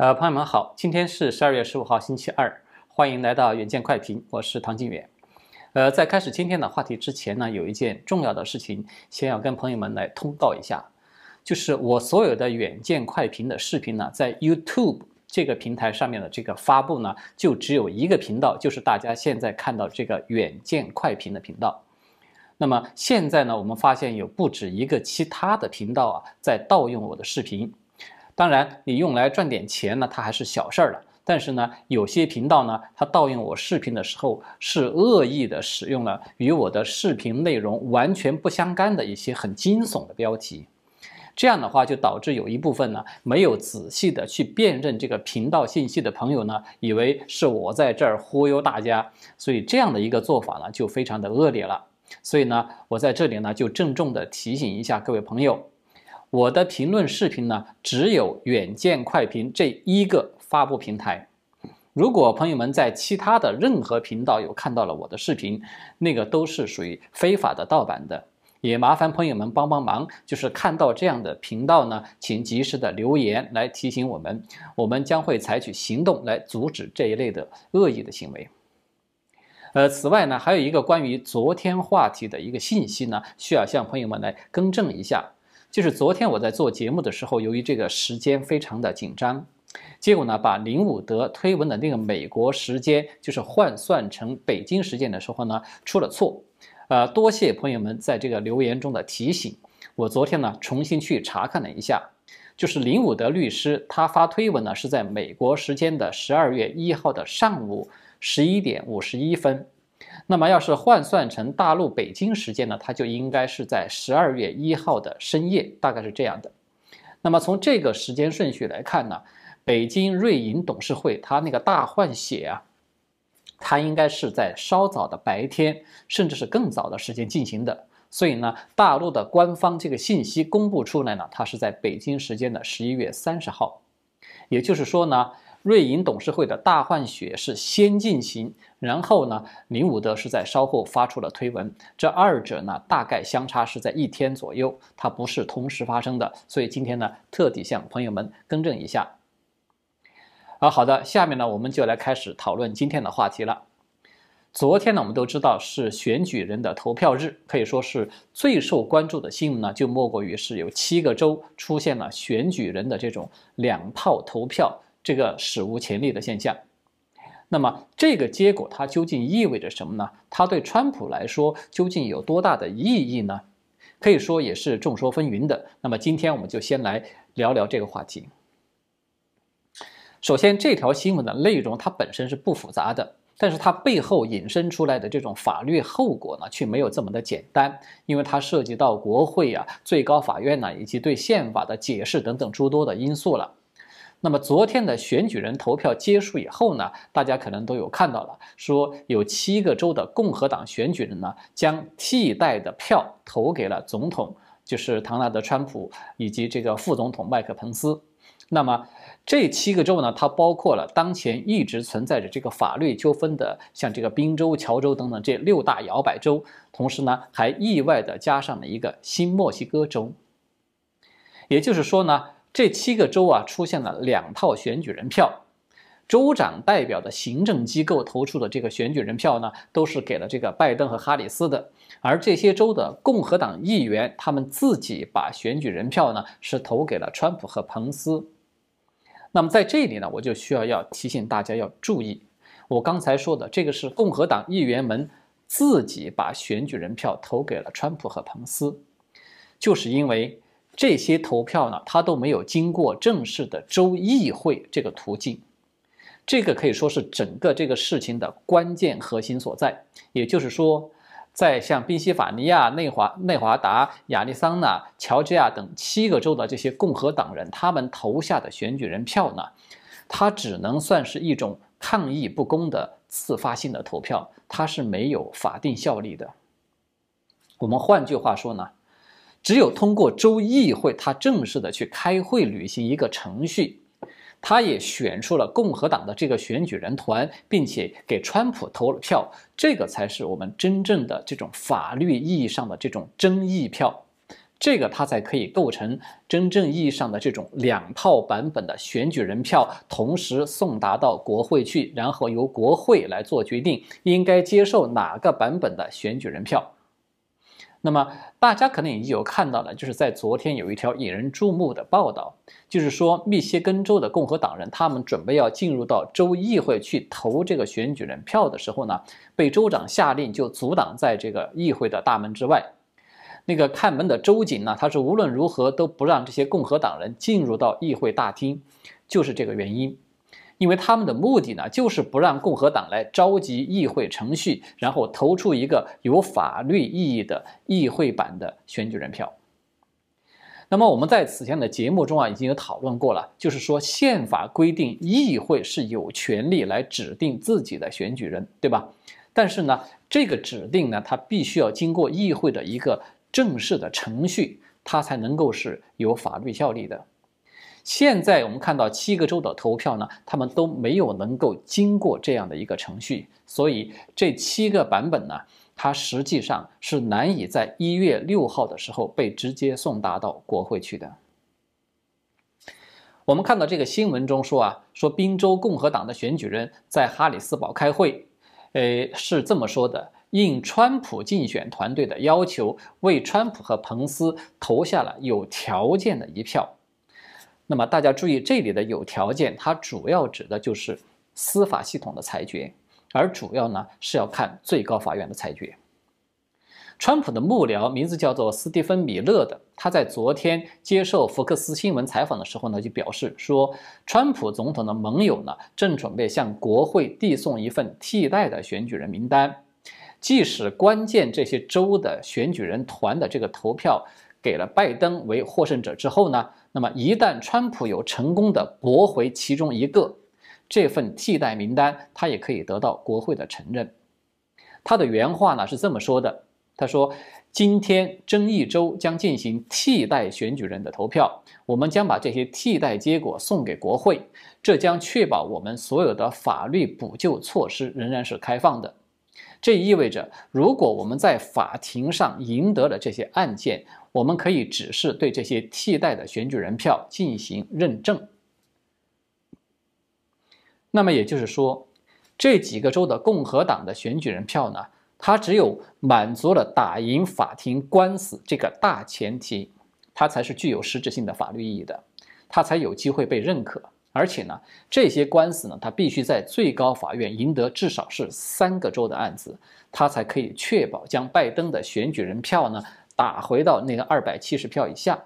呃，朋友们好，今天是十二月十五号，星期二，欢迎来到远见快评，我是唐晋远。呃，在开始今天的话题之前呢，有一件重要的事情，先要跟朋友们来通告一下，就是我所有的远见快评的视频呢，在 YouTube 这个平台上面的这个发布呢，就只有一个频道，就是大家现在看到这个远见快评的频道。那么现在呢，我们发现有不止一个其他的频道啊，在盗用我的视频。当然，你用来赚点钱呢，它还是小事儿了。但是呢，有些频道呢，它盗用我视频的时候，是恶意的使用了与我的视频内容完全不相干的一些很惊悚的标题。这样的话，就导致有一部分呢，没有仔细的去辨认这个频道信息的朋友呢，以为是我在这儿忽悠大家。所以这样的一个做法呢，就非常的恶劣了。所以呢，我在这里呢，就郑重的提醒一下各位朋友。我的评论视频呢，只有远见快评这一个发布平台。如果朋友们在其他的任何频道有看到了我的视频，那个都是属于非法的盗版的。也麻烦朋友们帮帮忙，就是看到这样的频道呢，请及时的留言来提醒我们，我们将会采取行动来阻止这一类的恶意的行为。呃，此外呢，还有一个关于昨天话题的一个信息呢，需要向朋友们来更正一下。就是昨天我在做节目的时候，由于这个时间非常的紧张，结果呢，把林伍德推文的那个美国时间就是换算成北京时间的时候呢，出了错。呃，多谢朋友们在这个留言中的提醒。我昨天呢重新去查看了一下，就是林伍德律师他发推文呢是在美国时间的十二月一号的上午十一点五十一分。那么，要是换算成大陆北京时间呢，它就应该是在十二月一号的深夜，大概是这样的。那么从这个时间顺序来看呢，北京瑞银董事会它那个大换血啊，它应该是在稍早的白天，甚至是更早的时间进行的。所以呢，大陆的官方这个信息公布出来呢，它是在北京时间的十一月三十号，也就是说呢。瑞银董事会的大换血是先进行，然后呢，林伍德是在稍后发出了推文，这二者呢大概相差是在一天左右，它不是同时发生的，所以今天呢特地向朋友们更正一下。啊，好的，下面呢我们就来开始讨论今天的话题了。昨天呢我们都知道是选举人的投票日，可以说是最受关注的新闻呢，就莫过于是有七个州出现了选举人的这种两套投票。这个史无前例的现象，那么这个结果它究竟意味着什么呢？它对川普来说究竟有多大的意义呢？可以说也是众说纷纭的。那么今天我们就先来聊聊这个话题。首先，这条新闻的内容它本身是不复杂的，但是它背后引申出来的这种法律后果呢，却没有这么的简单，因为它涉及到国会啊、最高法院呢，以及对宪法的解释等等诸多的因素了。那么昨天的选举人投票结束以后呢，大家可能都有看到了，说有七个州的共和党选举人呢，将替代的票投给了总统，就是唐纳德·川普以及这个副总统麦克·彭斯。那么这七个州呢，它包括了当前一直存在着这个法律纠纷的，像这个宾州、乔州等等这六大摇摆州，同时呢，还意外的加上了一个新墨西哥州。也就是说呢。这七个州啊，出现了两套选举人票，州长代表的行政机构投出的这个选举人票呢，都是给了这个拜登和哈里斯的，而这些州的共和党议员，他们自己把选举人票呢，是投给了川普和彭斯。那么在这里呢，我就需要要提醒大家要注意，我刚才说的这个是共和党议员们自己把选举人票投给了川普和彭斯，就是因为。这些投票呢，它都没有经过正式的州议会这个途径，这个可以说是整个这个事情的关键核心所在。也就是说，在像宾夕法尼亚、内华内华达、亚利桑那、乔治亚等七个州的这些共和党人，他们投下的选举人票呢，它只能算是一种抗议不公的自发性的投票，它是没有法定效力的。我们换句话说呢？只有通过州议会，他正式的去开会履行一个程序，他也选出了共和党的这个选举人团，并且给川普投了票，这个才是我们真正的这种法律意义上的这种争议票。这个它才可以构成真正意义上的这种两套版本的选举人票同时送达到国会去，然后由国会来做决定，应该接受哪个版本的选举人票。那么大家可能已经有看到了，就是在昨天有一条引人注目的报道，就是说密歇根州的共和党人他们准备要进入到州议会去投这个选举人票的时候呢，被州长下令就阻挡在这个议会的大门之外。那个看门的州警呢，他是无论如何都不让这些共和党人进入到议会大厅，就是这个原因。因为他们的目的呢，就是不让共和党来召集议会程序，然后投出一个有法律意义的议会版的选举人票。那么我们在此前的节目中啊，已经有讨论过了，就是说宪法规定议会是有权利来指定自己的选举人，对吧？但是呢，这个指定呢，它必须要经过议会的一个。正式的程序，它才能够是有法律效力的。现在我们看到七个州的投票呢，他们都没有能够经过这样的一个程序，所以这七个版本呢，它实际上是难以在一月六号的时候被直接送达到国会去的。我们看到这个新闻中说啊，说宾州共和党的选举人在哈里斯堡开会，呃，是这么说的。应川普竞选团队的要求，为川普和彭斯投下了有条件的一票。那么大家注意，这里的有条件，它主要指的就是司法系统的裁决，而主要呢是要看最高法院的裁决。川普的幕僚名字叫做斯蒂芬·米勒的，他在昨天接受福克斯新闻采访的时候呢，就表示说，川普总统的盟友呢正准备向国会递送一份替代的选举人名单。即使关键这些州的选举人团的这个投票给了拜登为获胜者之后呢，那么一旦川普有成功的驳回其中一个，这份替代名单他也可以得到国会的承认。他的原话呢是这么说的：“他说，今天争议州将进行替代选举人的投票，我们将把这些替代结果送给国会，这将确保我们所有的法律补救措施仍然是开放的。”这意味着，如果我们在法庭上赢得了这些案件，我们可以只是对这些替代的选举人票进行认证。那么也就是说，这几个州的共和党的选举人票呢，它只有满足了打赢法庭官司这个大前提，它才是具有实质性的法律意义的，它才有机会被认可。而且呢，这些官司呢，他必须在最高法院赢得至少是三个州的案子，他才可以确保将拜登的选举人票呢打回到那个二百七十票以下。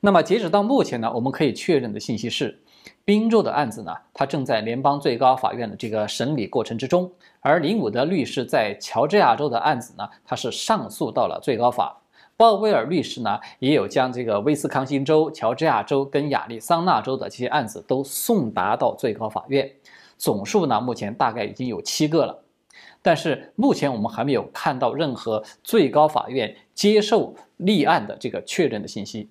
那么截止到目前呢，我们可以确认的信息是，宾州的案子呢，它正在联邦最高法院的这个审理过程之中，而林伍德律师在乔治亚州的案子呢，他是上诉到了最高法。鲍威尔律师呢，也有将这个威斯康星州、乔治亚州跟亚利桑那州的这些案子都送达到最高法院，总数呢，目前大概已经有七个了。但是目前我们还没有看到任何最高法院接受立案的这个确认的信息。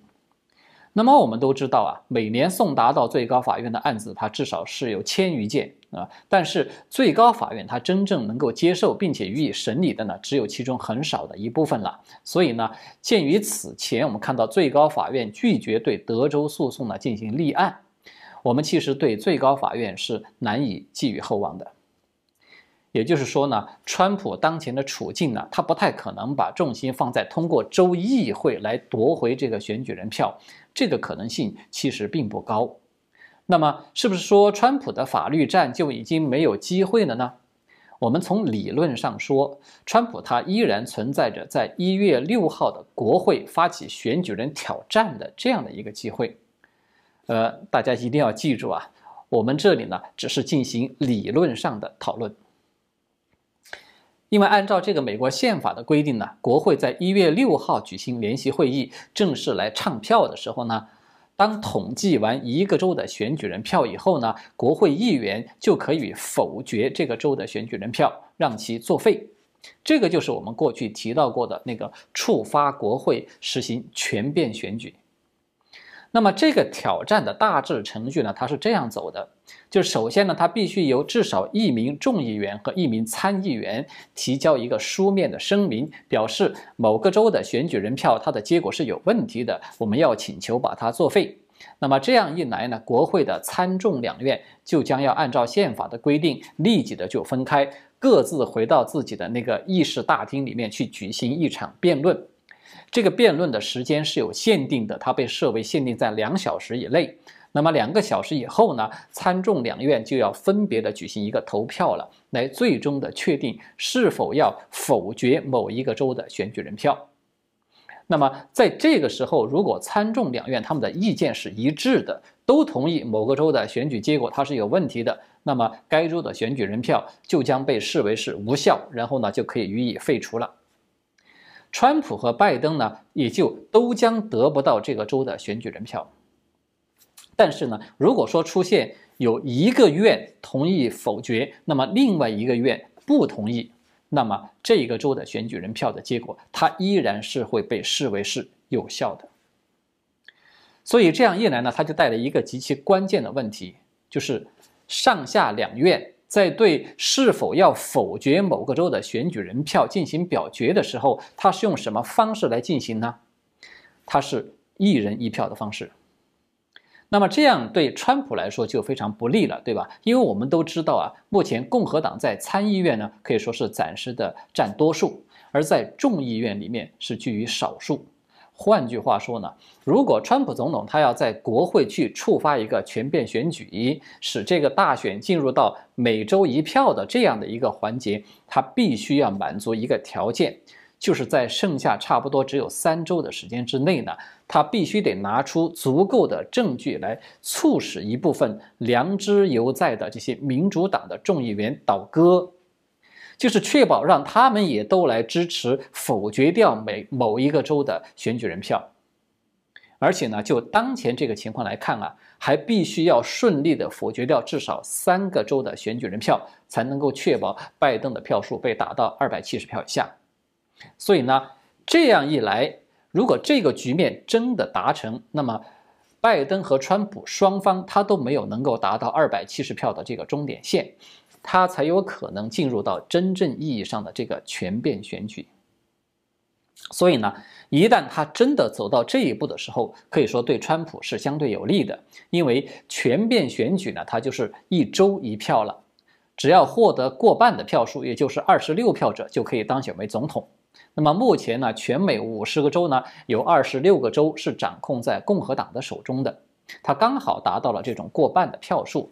那么我们都知道啊，每年送达到最高法院的案子，它至少是有千余件。啊，但是最高法院它真正能够接受并且予以审理的呢，只有其中很少的一部分了。所以呢，鉴于此前我们看到最高法院拒绝对德州诉讼呢进行立案，我们其实对最高法院是难以寄予厚望的。也就是说呢，川普当前的处境呢，他不太可能把重心放在通过州议会来夺回这个选举人票，这个可能性其实并不高。那么，是不是说川普的法律战就已经没有机会了呢？我们从理论上说，川普他依然存在着在一月六号的国会发起选举人挑战的这样的一个机会。呃，大家一定要记住啊，我们这里呢只是进行理论上的讨论，因为按照这个美国宪法的规定呢，国会在一月六号举行联席会议，正式来唱票的时候呢。当统计完一个州的选举人票以后呢，国会议员就可以否决这个州的选举人票，让其作废。这个就是我们过去提到过的那个触发国会实行全变选举。那么这个挑战的大致程序呢，它是这样走的：就首先呢，它必须由至少一名众议员和一名参议员提交一个书面的声明，表示某个州的选举人票它的结果是有问题的，我们要请求把它作废。那么这样一来呢，国会的参众两院就将要按照宪法的规定，立即的就分开，各自回到自己的那个议事大厅里面去举行一场辩论。这个辩论的时间是有限定的，它被设为限定在两小时以内。那么两个小时以后呢，参众两院就要分别的举行一个投票了，来最终的确定是否要否决某一个州的选举人票。那么在这个时候，如果参众两院他们的意见是一致的，都同意某个州的选举结果它是有问题的，那么该州的选举人票就将被视为是无效，然后呢就可以予以废除了。川普和拜登呢，也就都将得不到这个州的选举人票。但是呢，如果说出现有一个院同意否决，那么另外一个院不同意，那么这个州的选举人票的结果，它依然是会被视为是有效的。所以这样一来呢，它就带来一个极其关键的问题，就是上下两院。在对是否要否决某个州的选举人票进行表决的时候，他是用什么方式来进行呢？他是一人一票的方式。那么这样对川普来说就非常不利了，对吧？因为我们都知道啊，目前共和党在参议院呢可以说是暂时的占多数，而在众议院里面是居于少数。换句话说呢，如果川普总统他要在国会去触发一个全变选举，使这个大选进入到每周一票的这样的一个环节，他必须要满足一个条件，就是在剩下差不多只有三周的时间之内呢，他必须得拿出足够的证据来促使一部分良知犹在的这些民主党的众议员倒戈。就是确保让他们也都来支持否决掉每某一个州的选举人票，而且呢，就当前这个情况来看啊，还必须要顺利的否决掉至少三个州的选举人票，才能够确保拜登的票数被打到二百七十票以下。所以呢，这样一来，如果这个局面真的达成，那么拜登和川普双方他都没有能够达到二百七十票的这个终点线。他才有可能进入到真正意义上的这个全变选举。所以呢，一旦他真的走到这一步的时候，可以说对川普是相对有利的，因为全变选举呢，它就是一周一票了，只要获得过半的票数，也就是二十六票者，就可以当选为总统。那么目前呢，全美五十个州呢，有二十六个州是掌控在共和党的手中的，他刚好达到了这种过半的票数。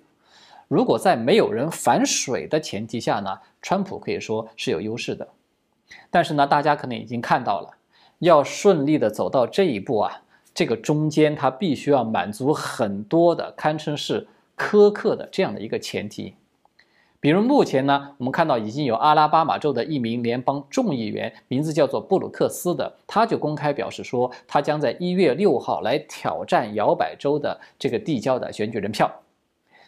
如果在没有人反水的前提下呢，川普可以说是有优势的。但是呢，大家可能已经看到了，要顺利的走到这一步啊，这个中间他必须要满足很多的堪称是苛刻的这样的一个前提。比如目前呢，我们看到已经有阿拉巴马州的一名联邦众议员，名字叫做布鲁克斯的，他就公开表示说，他将在一月六号来挑战摇摆州的这个递交的选举人票。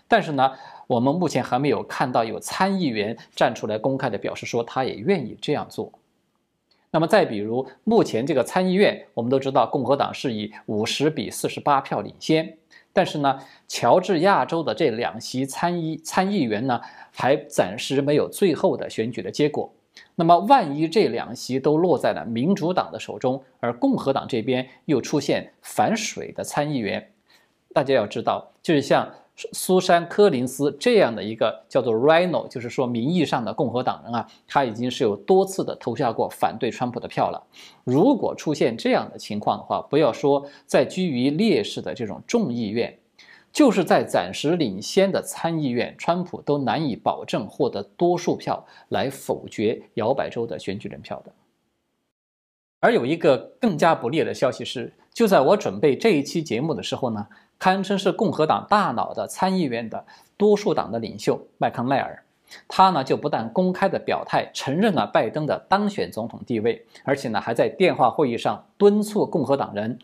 但是呢，我们目前还没有看到有参议员站出来公开的表示说他也愿意这样做。那么再比如，目前这个参议院，我们都知道共和党是以五十比四十八票领先，但是呢，乔治亚州的这两席参议参议员呢，还暂时没有最后的选举的结果。那么万一这两席都落在了民主党的手中，而共和党这边又出现反水的参议员，大家要知道，就是像。苏珊·柯林斯这样的一个叫做 Rhino，就是说名义上的共和党人啊，他已经是有多次的投下过反对川普的票了。如果出现这样的情况的话，不要说在居于劣势的这种众议院，就是在暂时领先的参议院，川普都难以保证获得多数票来否决摇摆州的选举人票的。而有一个更加不利的消息是，就在我准备这一期节目的时候呢。堪称是共和党大脑的参议院的多数党的领袖麦康奈尔，他呢就不但公开的表态承认了拜登的当选总统地位，而且呢还在电话会议上敦促共和党人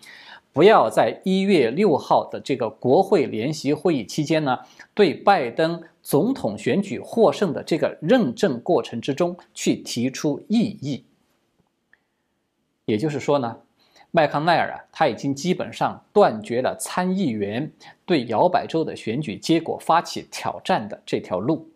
不要在一月六号的这个国会联席会议期间呢，对拜登总统选举获胜的这个认证过程之中去提出异议。也就是说呢。麦康奈尔啊，他已经基本上断绝了参议员对摇摆州的选举结果发起挑战的这条路。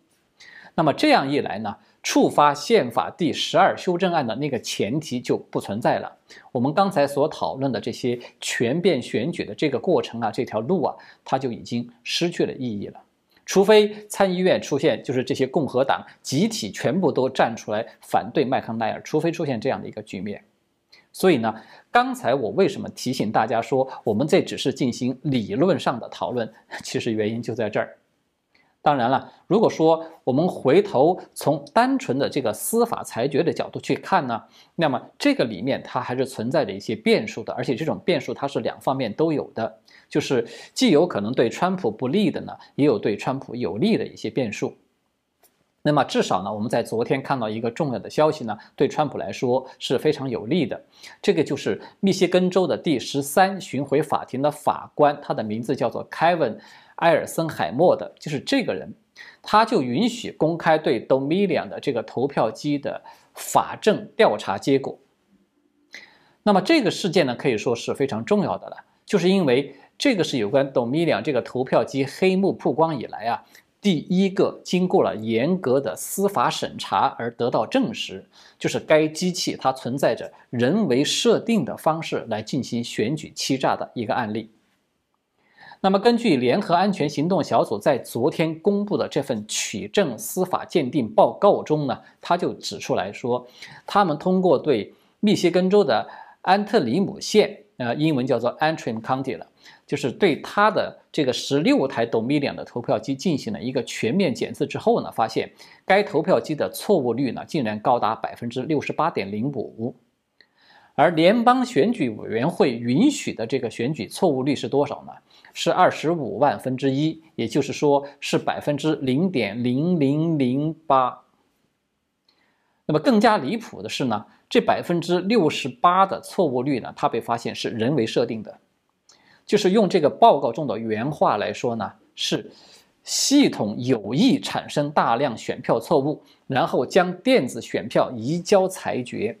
那么这样一来呢，触发宪法第十二修正案的那个前提就不存在了。我们刚才所讨论的这些全变选举的这个过程啊，这条路啊，它就已经失去了意义了。除非参议院出现，就是这些共和党集体全部都站出来反对麦康奈尔，除非出现这样的一个局面。所以呢，刚才我为什么提醒大家说，我们这只是进行理论上的讨论？其实原因就在这儿。当然了，如果说我们回头从单纯的这个司法裁决的角度去看呢，那么这个里面它还是存在着一些变数的，而且这种变数它是两方面都有的，就是既有可能对川普不利的呢，也有对川普有利的一些变数。那么至少呢，我们在昨天看到一个重要的消息呢，对川普来说是非常有利的。这个就是密歇根州的第十三巡回法庭的法官，他的名字叫做凯文·埃尔森海默的，就是这个人，他就允许公开对 Dominion 的这个投票机的法证调查结果。那么这个事件呢，可以说是非常重要的了，就是因为这个是有关 Dominion 这个投票机黑幕曝光以来啊。第一个经过了严格的司法审查而得到证实，就是该机器它存在着人为设定的方式来进行选举欺诈的一个案例。那么，根据联合安全行动小组在昨天公布的这份取证司法鉴定报告中呢，他就指出来说，他们通过对密歇根州的安特里姆县，呃，英文叫做 Antrim County 了。就是对他的这个十六台 Dominion 的投票机进行了一个全面检测之后呢，发现该投票机的错误率呢竟然高达百分之六十八点零五，而联邦选举委员会允许的这个选举错误率是多少呢？是二十五万分之一，也就是说是百分之零点零零零八。那么更加离谱的是呢，这百分之六十八的错误率呢，它被发现是人为设定的。就是用这个报告中的原话来说呢，是系统有意产生大量选票错误，然后将电子选票移交裁决，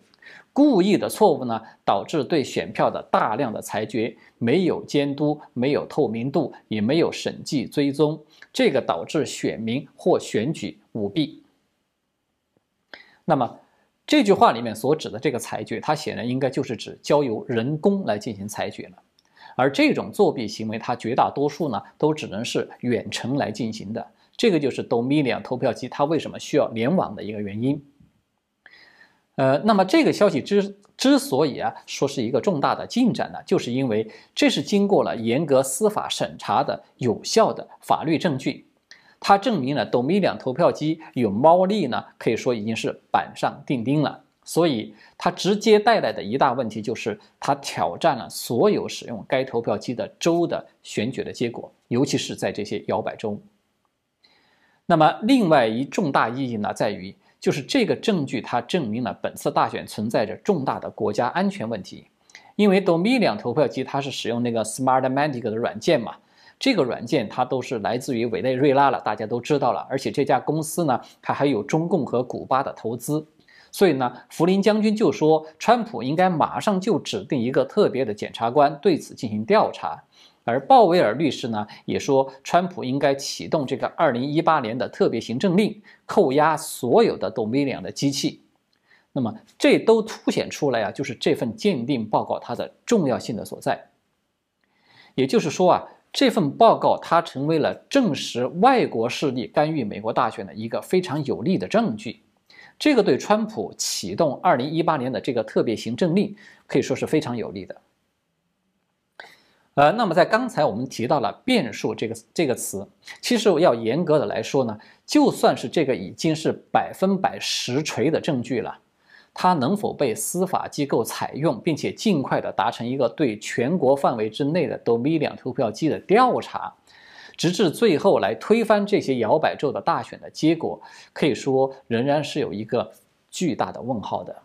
故意的错误呢，导致对选票的大量的裁决没有监督、没有透明度，也没有审计追踪，这个导致选民或选举舞弊。那么这句话里面所指的这个裁决，它显然应该就是指交由人工来进行裁决了。而这种作弊行为，它绝大多数呢都只能是远程来进行的。这个就是 Dominion 投票机它为什么需要联网的一个原因。呃，那么这个消息之之所以啊说是一个重大的进展呢，就是因为这是经过了严格司法审查的有效的法律证据，它证明了 Dominion 投票机有猫腻呢，可以说已经是板上钉钉了。所以，它直接带来的一大问题就是，它挑战了所有使用该投票机的州的选举的结果，尤其是在这些摇摆州。那么，另外一重大意义呢，在于就是这个证据它证明了本次大选存在着重大的国家安全问题，因为 Dominion 投票机它是使用那个 Smartmatic 的软件嘛，这个软件它都是来自于委内瑞拉了，大家都知道了，而且这家公司呢，它还有中共和古巴的投资。所以呢，福林将军就说，川普应该马上就指定一个特别的检察官对此进行调查。而鲍威尔律师呢，也说，川普应该启动这个2018年的特别行政令，扣押所有的 Dominion 的机器。那么，这都凸显出来啊，就是这份鉴定报告它的重要性的所在。也就是说啊，这份报告它成为了证实外国势力干预美国大选的一个非常有力的证据。这个对川普启动二零一八年的这个特别行政令可以说是非常有利的。呃，那么在刚才我们提到了“变数”这个这个词，其实要严格的来说呢，就算是这个已经是百分百实锤的证据了，它能否被司法机构采用，并且尽快的达成一个对全国范围之内的 Dominion 投票机的调查？直至最后来推翻这些摇摆州的大选的结果，可以说仍然是有一个巨大的问号的。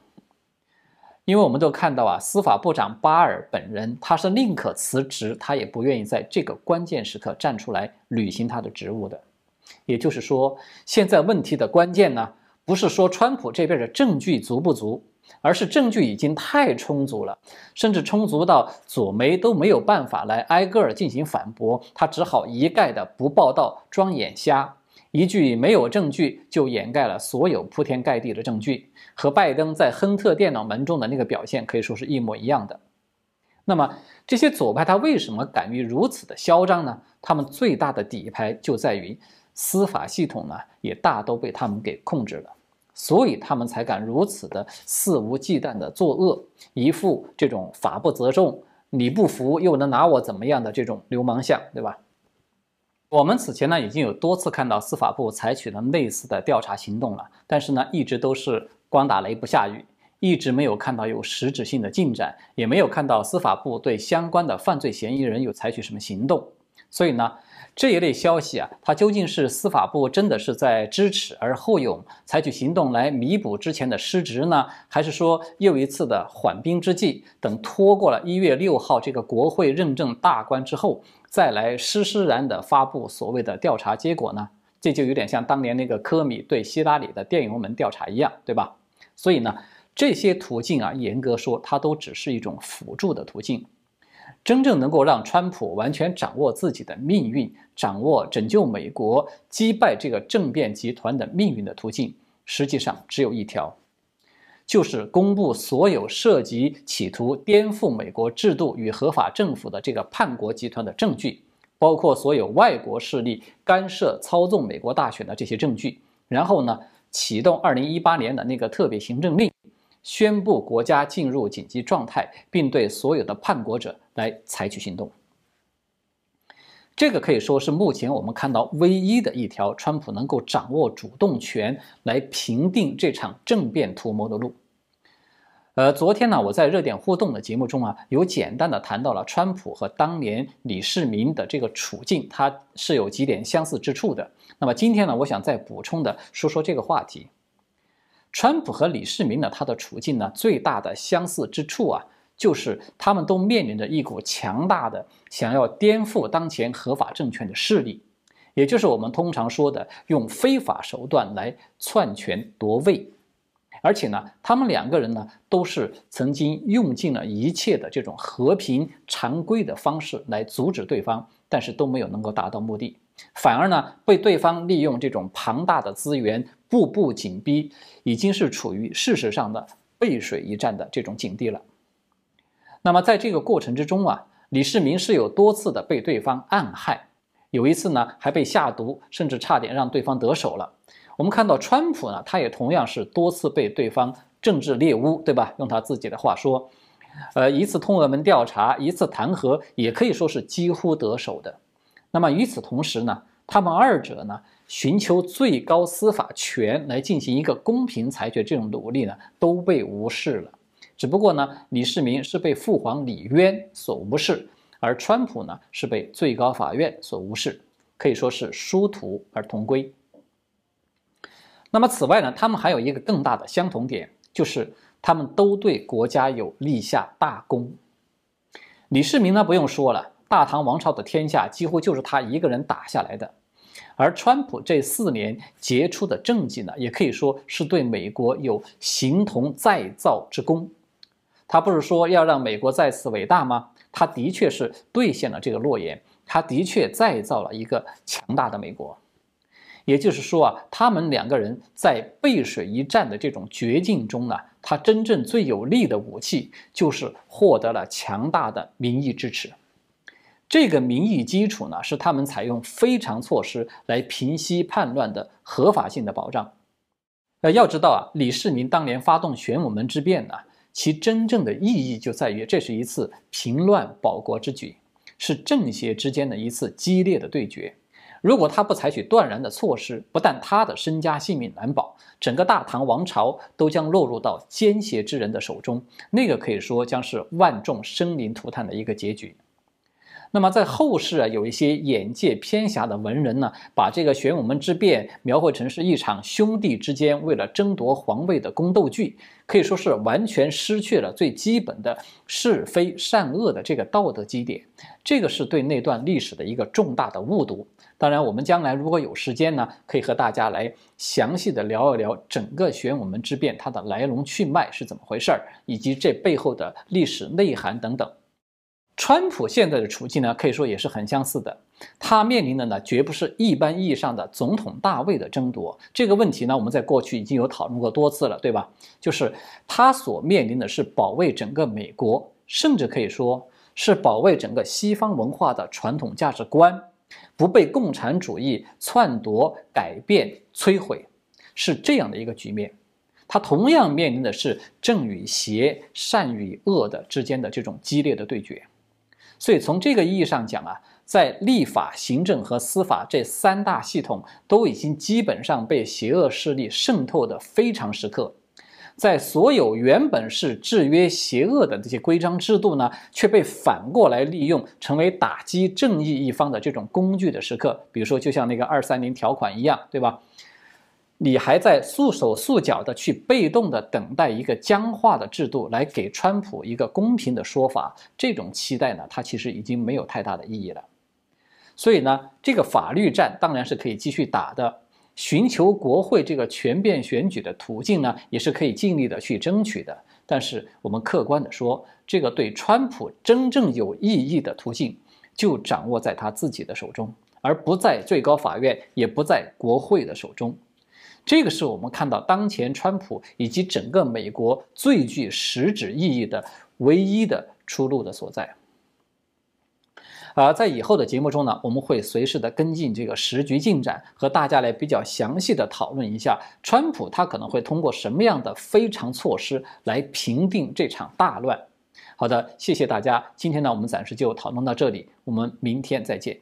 因为我们都看到啊，司法部长巴尔本人他是宁可辞职，他也不愿意在这个关键时刻站出来履行他的职务的。也就是说，现在问题的关键呢，不是说川普这边的证据足不足，而是证据已经太充足了，甚至充足到左媒都没有办法来挨个儿进行反驳，他只好一概的不报道，装眼瞎。一句没有证据就掩盖了所有铺天盖地的证据，和拜登在亨特电脑门中的那个表现可以说是一模一样的。那么这些左派他为什么敢于如此的嚣张呢？他们最大的底牌就在于司法系统呢，也大都被他们给控制了。所以他们才敢如此的肆无忌惮的作恶，一副这种法不责众，你不服又能拿我怎么样的这种流氓相，对吧？我们此前呢已经有多次看到司法部采取了类似的调查行动了，但是呢一直都是光打雷不下雨，一直没有看到有实质性的进展，也没有看到司法部对相关的犯罪嫌疑人有采取什么行动，所以呢。这一类消息啊，它究竟是司法部真的是在知耻而后勇，采取行动来弥补之前的失职呢，还是说又一次的缓兵之计，等拖过了一月六号这个国会认证大关之后，再来施施然的发布所谓的调查结果呢？这就有点像当年那个科米对希拉里的电邮门调查一样，对吧？所以呢，这些途径啊，严格说，它都只是一种辅助的途径。真正能够让川普完全掌握自己的命运、掌握拯救美国、击败这个政变集团的命运的途径，实际上只有一条，就是公布所有涉及企图颠覆美国制度与合法政府的这个叛国集团的证据，包括所有外国势力干涉操纵美国大选的这些证据，然后呢，启动二零一八年的那个特别行政令。宣布国家进入紧急状态，并对所有的叛国者来采取行动。这个可以说是目前我们看到唯一的一条川普能够掌握主动权来平定这场政变图谋的路。呃，昨天呢，我在热点互动的节目中啊，有简单的谈到了川普和当年李世民的这个处境，它是有几点相似之处的。那么今天呢，我想再补充的说说这个话题。川普和李世民呢，他的处境呢，最大的相似之处啊，就是他们都面临着一股强大的想要颠覆当前合法政权的势力，也就是我们通常说的用非法手段来篡权夺位。而且呢，他们两个人呢，都是曾经用尽了一切的这种和平常规的方式来阻止对方，但是都没有能够达到目的，反而呢，被对方利用这种庞大的资源。步步紧逼，已经是处于事实上的背水一战的这种境地了。那么在这个过程之中啊，李世民是有多次的被对方暗害，有一次呢还被下毒，甚至差点让对方得手了。我们看到川普呢，他也同样是多次被对方政治猎巫，对吧？用他自己的话说，呃，一次通俄门调查，一次弹劾，也可以说是几乎得手的。那么与此同时呢，他们二者呢？寻求最高司法权来进行一个公平裁决，这种努力呢都被无视了。只不过呢，李世民是被父皇李渊所无视，而川普呢是被最高法院所无视，可以说是殊途而同归。那么此外呢，他们还有一个更大的相同点，就是他们都对国家有立下大功。李世民呢不用说了，大唐王朝的天下几乎就是他一个人打下来的。而川普这四年杰出的政绩呢，也可以说是对美国有形同再造之功。他不是说要让美国再次伟大吗？他的确是兑现了这个诺言，他的确再造了一个强大的美国。也就是说啊，他们两个人在背水一战的这种绝境中呢，他真正最有力的武器就是获得了强大的民意支持。这个民意基础呢，是他们采用非常措施来平息叛乱的合法性的保障。呃，要知道啊，李世民当年发动玄武门之变呢，其真正的意义就在于这是一次平乱保国之举，是政协之间的一次激烈的对决。如果他不采取断然的措施，不但他的身家性命难保，整个大唐王朝都将落入到奸邪之人的手中，那个可以说将是万众生灵涂炭的一个结局。那么在后世啊，有一些眼界偏狭的文人呢，把这个玄武门之变描绘成是一场兄弟之间为了争夺皇位的宫斗剧，可以说是完全失去了最基本的是非善恶的这个道德基点。这个是对那段历史的一个重大的误读。当然，我们将来如果有时间呢，可以和大家来详细的聊一聊整个玄武门之变它的来龙去脉是怎么回事儿，以及这背后的历史内涵等等。川普现在的处境呢，可以说也是很相似的。他面临的呢，绝不是一般意义上的总统大位的争夺。这个问题呢，我们在过去已经有讨论过多次了，对吧？就是他所面临的是保卫整个美国，甚至可以说是保卫整个西方文化的传统价值观，不被共产主义篡夺、改变、摧毁，是这样的一个局面。他同样面临的是正与邪、善与恶的之间的这种激烈的对决。所以从这个意义上讲啊，在立法、行政和司法这三大系统都已经基本上被邪恶势力渗透的非常时刻，在所有原本是制约邪恶的这些规章制度呢，却被反过来利用，成为打击正义一方的这种工具的时刻。比如说，就像那个二三零条款一样，对吧？你还在束手束脚的去被动的等待一个僵化的制度来给川普一个公平的说法，这种期待呢，它其实已经没有太大的意义了。所以呢，这个法律战当然是可以继续打的，寻求国会这个全变选举的途径呢，也是可以尽力的去争取的。但是我们客观的说，这个对川普真正有意义的途径，就掌握在他自己的手中，而不在最高法院，也不在国会的手中。这个是我们看到当前川普以及整个美国最具实质意义的唯一的出路的所在。而在以后的节目中呢，我们会随时的跟进这个时局进展，和大家来比较详细的讨论一下川普他可能会通过什么样的非常措施来平定这场大乱。好的，谢谢大家，今天呢我们暂时就讨论到这里，我们明天再见。